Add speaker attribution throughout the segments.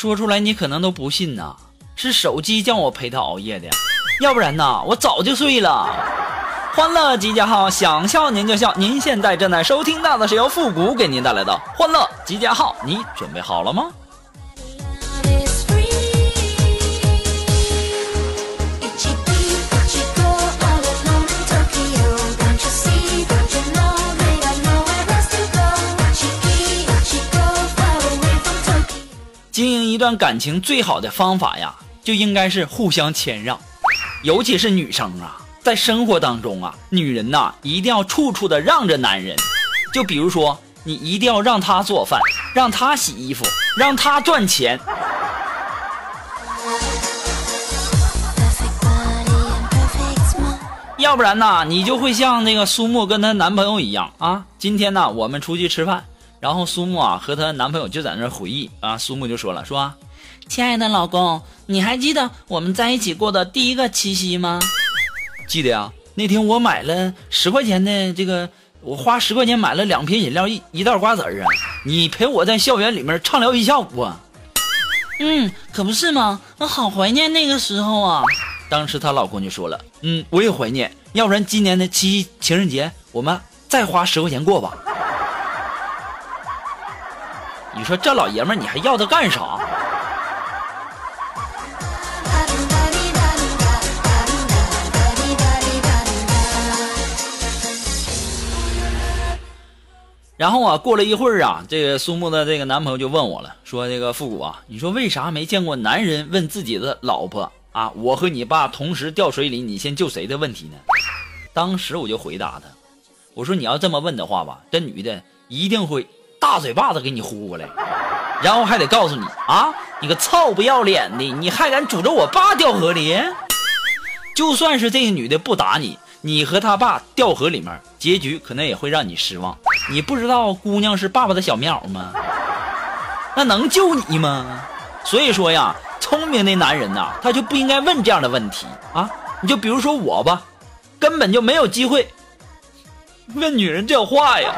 Speaker 1: 说出来你可能都不信呐，是手机叫我陪他熬夜的，要不然呐，我早就睡了。欢乐集结号，想笑您就笑。您现在正在收听到的是由复古给您带来的欢乐集结号，你准备好了吗？经营一段感情最好的方法呀，就应该是互相谦让，尤其是女生啊，在生活当中啊，女人呐一定要处处的让着男人。就比如说，你一定要让他做饭，让他洗衣服，让他赚钱。要不然呢，你就会像那个苏木跟她男朋友一样啊。今天呢，我们出去吃饭。然后苏木啊和她男朋友就在那回忆啊，苏木就说了，说，亲爱的老公，你还记得我们在一起过的第一个七夕吗？记得呀，那天我买了十块钱的这个，我花十块钱买了两瓶饮料，一一袋瓜子儿啊，你陪我在校园里面畅聊一下午啊。嗯，可不是吗？我好怀念那个时候啊。当时她老公就说了，嗯，我也怀念，要不然今年的七夕情人节我们再花十块钱过吧。你说这老爷们儿，你还要他干啥？然后啊，过了一会儿啊，这个苏木的这个男朋友就问我了，说：“这个复古啊，你说为啥没见过男人问自己的老婆啊，我和你爸同时掉水里，你先救谁的问题呢？”当时我就回答他，我说：“你要这么问的话吧，这女的一定会。”大嘴巴子给你呼过来，然后还得告诉你啊，你个臭不要脸的，你还敢诅咒我爸掉河里？就算是这个女的不打你，你和他爸掉河里面，结局可能也会让你失望。你不知道姑娘是爸爸的小棉袄吗？那能救你吗？所以说呀，聪明的男人呐，他就不应该问这样的问题啊。你就比如说我吧，根本就没有机会问女人这话呀。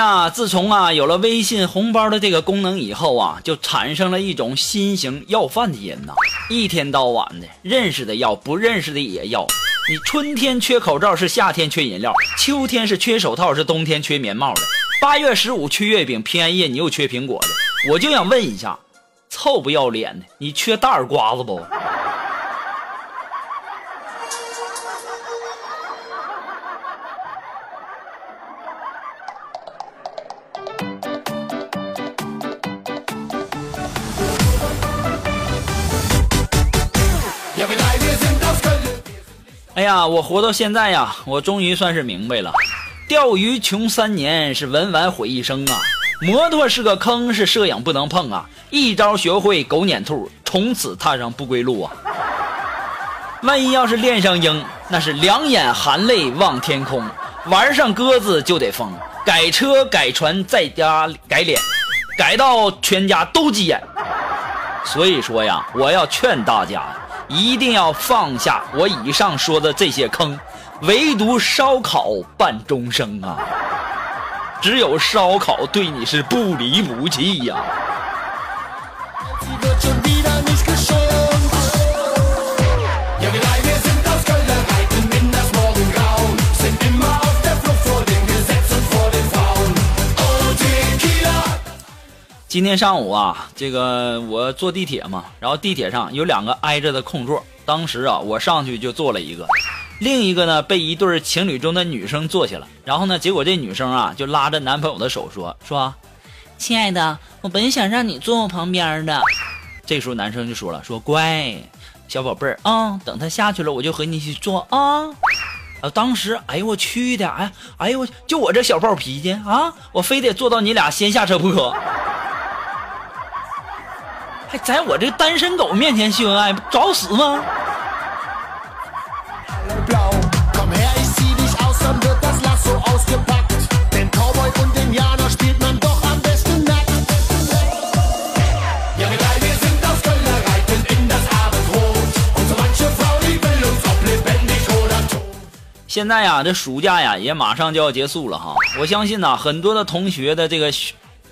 Speaker 1: 呀，自从啊有了微信红包的这个功能以后啊，就产生了一种新型要饭的人呐，一天到晚的认识的要，不认识的也要。你春天缺口罩是夏天缺饮料，秋天是缺手套是冬天缺棉帽的，八月十五缺月饼，平安夜你又缺苹果的。我就想问一下，臭不要脸的，你缺大耳瓜子不？呀，我活到现在呀，我终于算是明白了，钓鱼穷三年是文玩毁一生啊，摩托是个坑是摄影不能碰啊，一招学会狗撵兔，从此踏上不归路啊。万一要是练上鹰，那是两眼含泪望天空；玩上鸽子就得疯，改车改船再加改脸，改到全家都急眼。所以说呀，我要劝大家。一定要放下我以上说的这些坑，唯独烧烤伴终生啊！只有烧烤对你是不离不弃呀。今天上午啊，这个我坐地铁嘛，然后地铁上有两个挨着的空座，当时啊，我上去就坐了一个，另一个呢被一对情侣中的女生坐下了，然后呢，结果这女生啊就拉着男朋友的手说说，亲爱的，我本想让你坐我旁边的。这时候男生就说了说乖，小宝贝儿啊，等他下去了我就和你一起坐啊。啊，当时哎呦我去的，哎哎呦我就我这小暴脾气啊，我非得坐到你俩先下车不可。还在我这单身狗面前秀恩爱，找死吗？现在呀，这暑假呀也马上就要结束了哈。我相信呢，很多的同学的这个，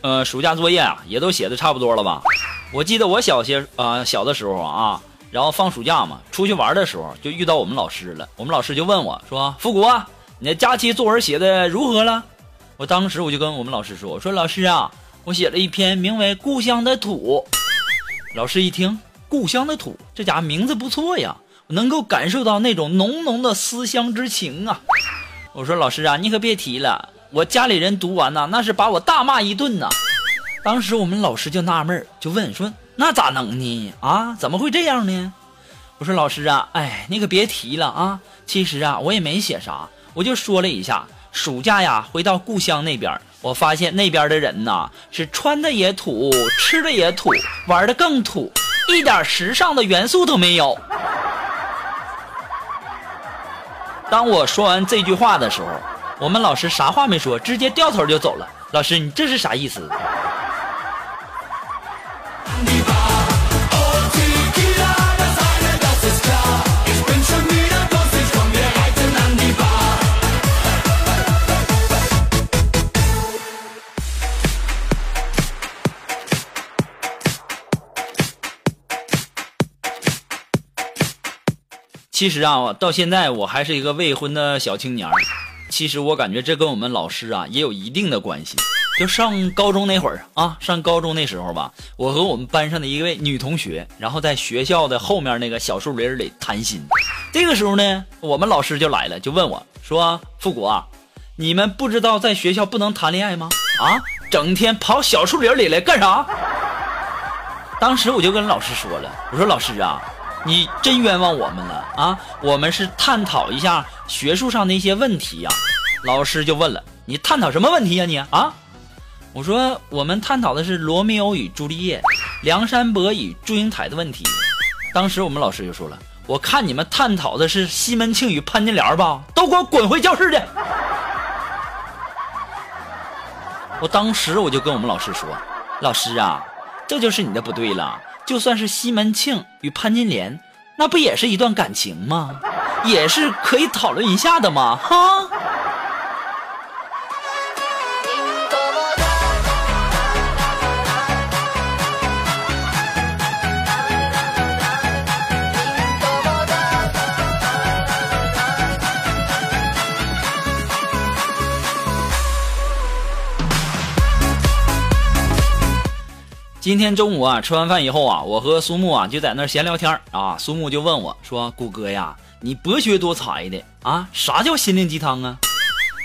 Speaker 1: 呃，暑假作业啊也都写的差不多了吧。我记得我小些啊小的时候啊，然后放暑假嘛，出去玩的时候就遇到我们老师了。我们老师就问我说：“复国，你的假期作文写的如何了？”我当时我就跟我们老师说：“我说老师啊，我写了一篇名为《故乡的土》。”老师一听“故乡的土”，这家名字不错呀，能够感受到那种浓浓的思乡之情啊。我说老师啊，你可别提了，我家里人读完呐，那是把我大骂一顿呐。当时我们老师就纳闷就问说：“那咋能呢？啊，怎么会这样呢？”我说：“老师啊，哎，你可别提了啊。其实啊，我也没写啥，我就说了一下，暑假呀，回到故乡那边，我发现那边的人呐，是穿的也土，吃的也土，玩的更土，一点时尚的元素都没有。”当我说完这句话的时候，我们老师啥话没说，直接掉头就走了。老师，你这是啥意思？其实啊，到现在我还是一个未婚的小青年其实我感觉这跟我们老师啊也有一定的关系。就上高中那会儿啊，上高中那时候吧，我和我们班上的一位女同学，然后在学校的后面那个小树林里谈心。这个时候呢，我们老师就来了，就问我说：“复古啊，你们不知道在学校不能谈恋爱吗？啊，整天跑小树林里来干啥？”当时我就跟老师说了，我说：“老师啊。”你真冤枉我们了啊！我们是探讨一下学术上的一些问题呀。老师就问了：“你探讨什么问题呀？你啊？”我说：“我们探讨的是罗密欧与朱丽叶、梁山伯与祝英台的问题。”当时我们老师就说了：“我看你们探讨的是西门庆与潘金莲吧？都给我滚回教室去！”我当时我就跟我们老师说：“老师啊，这就是你的不对了。”就算是西门庆与潘金莲，那不也是一段感情吗？也是可以讨论一下的嘛，哈。今天中午啊，吃完饭以后啊，我和苏木啊就在那闲聊天啊。苏木就问我说：“谷哥呀，你博学多才的啊，啥叫心灵鸡汤啊？”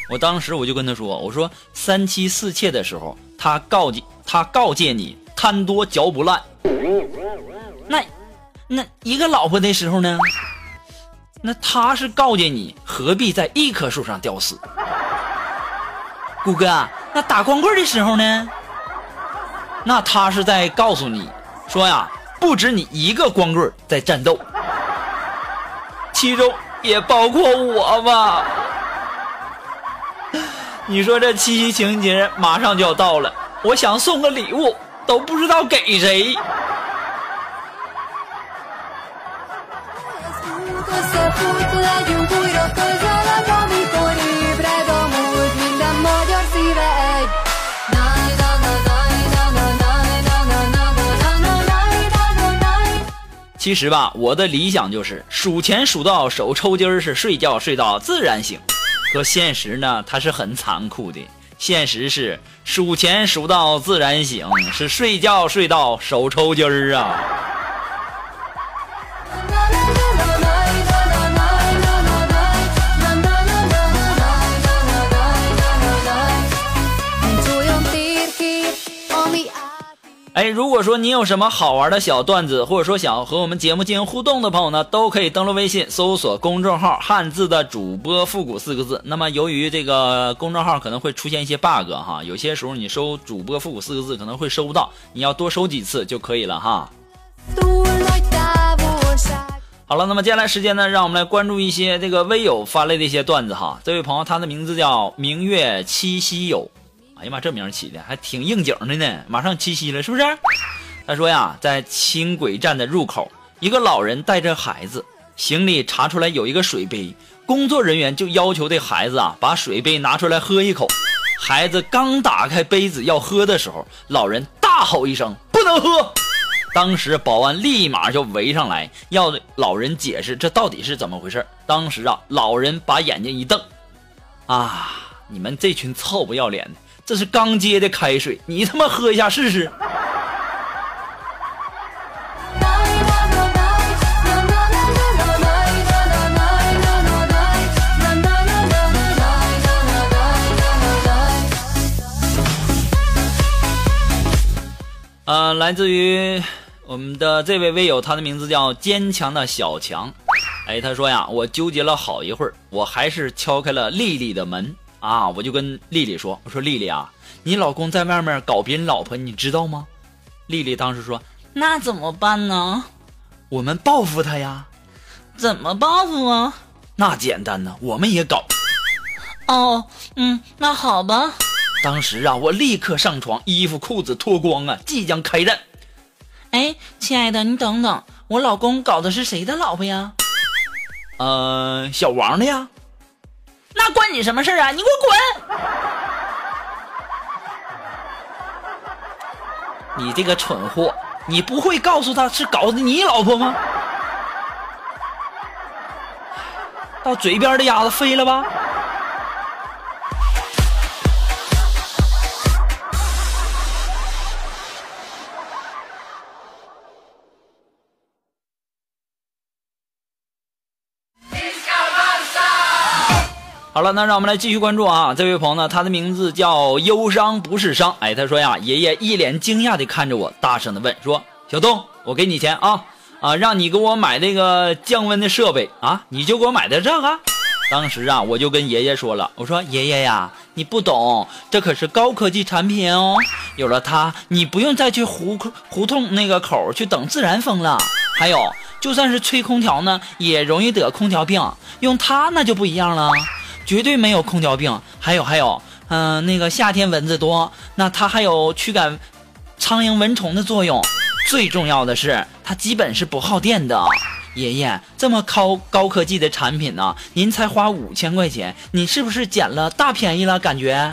Speaker 1: 我当时我就跟他说：“我说三妻四妾的时候，他告诫他告诫你贪多嚼不烂。那那一个老婆的时候呢？那他是告诫你何必在一棵树上吊死。谷哥，那打光棍的时候呢？”那他是在告诉你，说呀，不止你一个光棍在战斗，其中也包括我吧？你说这七夕情人节马上就要到了，我想送个礼物，都不知道给谁。其实吧，我的理想就是数钱数到手抽筋儿，是睡觉睡到自然醒。可现实呢，它是很残酷的。现实是数钱数到自然醒，是睡觉睡到手抽筋儿啊。哎，如果说你有什么好玩的小段子，或者说想要和我们节目进行互动的朋友呢，都可以登录微信搜索公众号“汉字的主播复古”四个字。那么由于这个公众号可能会出现一些 bug 哈，有些时候你搜“主播复古”四个字可能会搜不到，你要多搜几次就可以了哈。好了，那么接下来时间呢，让我们来关注一些这个微友发来的一些段子哈。这位朋友他的名字叫明月七夕友。哎呀妈，这名起的还挺应景的呢！马上七夕了，是不是？他说呀，在轻轨站的入口，一个老人带着孩子，行李查出来有一个水杯，工作人员就要求这孩子啊，把水杯拿出来喝一口。孩子刚打开杯子要喝的时候，老人大吼一声：“不能喝！”当时保安立马就围上来，要老人解释这到底是怎么回事。当时啊，老人把眼睛一瞪：“啊，你们这群臭不要脸的！”这是刚接的开水，你他妈喝一下试试。呃，来自于我们的这位微友，他的名字叫坚强的小强。哎，他说呀，我纠结了好一会儿，我还是敲开了丽丽的门。啊！我就跟丽丽说：“我说丽丽啊，你老公在外面搞别人老婆，你知道吗？”丽丽当时说：“
Speaker 2: 那怎么办呢？
Speaker 1: 我们报复他呀！
Speaker 2: 怎么报复啊？
Speaker 1: 那简单呢，我们也搞。
Speaker 2: 哦，嗯，那好吧。
Speaker 1: 当时啊，我立刻上床，衣服裤子脱光啊，即将开战。
Speaker 2: 哎，亲爱的，你等等，我老公搞的是谁的老婆呀？
Speaker 1: 呃，小王的呀。”
Speaker 2: 那关你什么事啊？你给我滚！
Speaker 1: 你这个蠢货，你不会告诉他是搞的你老婆吗？到嘴边的鸭子飞了吧？好了，那让我们来继续关注啊！这位朋友呢，他的名字叫忧伤不是伤。哎，他说呀，爷爷一脸惊讶地看着我，大声地问说：“小东，我给你钱啊啊，让你给我买那个降温的设备啊，你就给我买的这个。”当时啊，我就跟爷爷说了，我说：“爷爷呀，你不懂，这可是高科技产品哦，有了它，你不用再去胡胡同那个口去等自然风了。还有，就算是吹空调呢，也容易得空调病，用它那就不一样了。”绝对没有空调病，还有还有，嗯，那个夏天蚊子多，那它还有驱赶苍蝇蚊虫的作用。最重要的是，它基本是不耗电的。爷爷，这么高高科技的产品呢，您才花五千块钱，你是不是捡了大便宜了？感觉？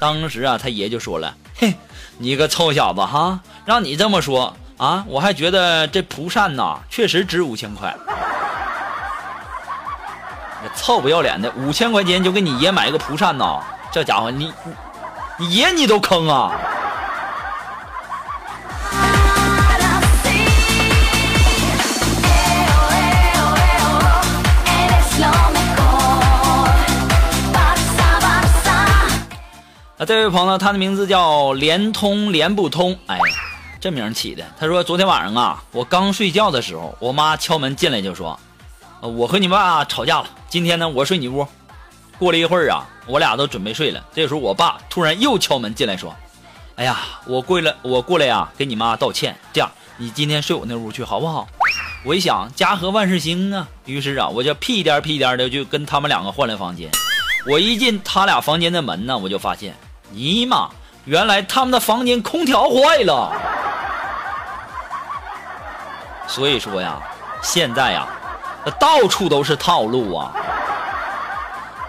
Speaker 1: 当时啊，他爷就说了：“嘿，你个臭小子哈，让你这么说啊，我还觉得这蒲扇呐，确实值五千块。”臭不要脸的，五千块钱就给你爷买个蒲扇呐！这家伙，你你爷你都坑啊！啊，这位朋友，他的名字叫联通联不通，哎，这名起的。他说昨天晚上啊，我刚睡觉的时候，我妈敲门进来就说。我和你爸吵架了。今天呢，我睡你屋。过了一会儿啊，我俩都准备睡了。这时候，我爸突然又敲门进来，说：“哎呀，我过来，我过来呀，给你妈道歉。这样，你今天睡我那屋去，好不好？”我一想，家和万事兴啊，于是啊，我就屁颠屁颠的就跟他们两个换了房间。我一进他俩房间的门呢，我就发现，尼玛，原来他们的房间空调坏了。所以说呀，现在呀。到处都是套路啊！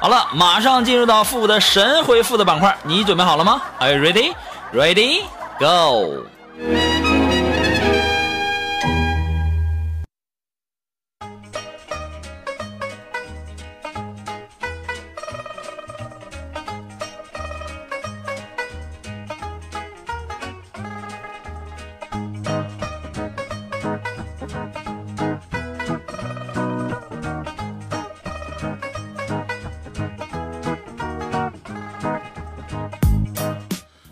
Speaker 1: 好了，马上进入到复古的神回复的板块，你准备好了吗？Are you ready? Ready? Go!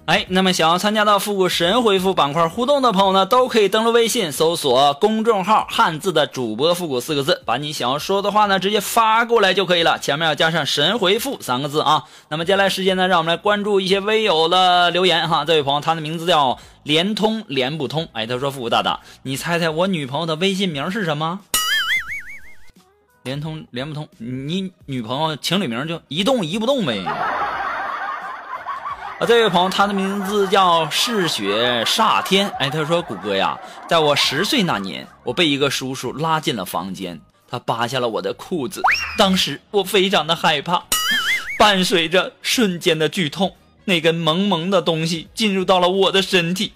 Speaker 1: 哎，那么想要参加到复古神回复板块互动的朋友呢，都可以登录微信搜索公众号“汉字的主播复古”四个字，把你想要说的话呢直接发过来就可以了，前面要加上“神回复”三个字啊。那么接下来时间呢，让我们来关注一些微友的留言哈。这位朋友他的名字叫连通连不通，哎，他说：“复古大大，你猜猜我女朋友的微信名是什么？”连通连不通，你女朋友情侣名就一动一不动呗。啊，这位朋友，他的名字叫嗜血煞天。哎，他说：“谷歌呀，在我十岁那年，我被一个叔叔拉进了房间，他扒下了我的裤子。当时我非常的害怕，伴随着瞬间的剧痛，那根萌萌的东西进入到了我的身体。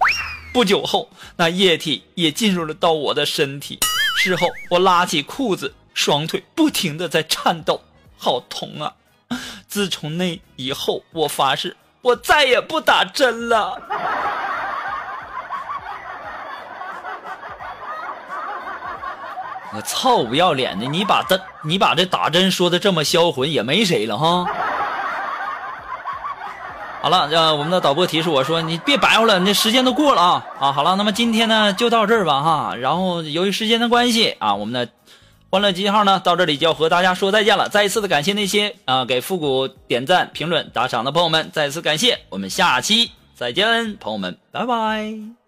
Speaker 1: 不久后，那液体也进入了到我的身体。事后，我拉起裤子，双腿不停的在颤抖，好痛啊！自从那以后，我发誓。”我再也不打针了。我操不要脸的！你把针，你把这打针说的这么销魂，也没谁了哈。好了，呃，我们的导播提示我说，你别白活了，那时间都过了啊啊！好了，那么今天呢就到这儿吧哈。然后由于时间的关系啊，我们的。欢乐集号呢，到这里就要和大家说再见了。再一次的感谢那些啊给复古点赞、评论、打赏的朋友们，再次感谢。我们下期再见，朋友们，拜拜。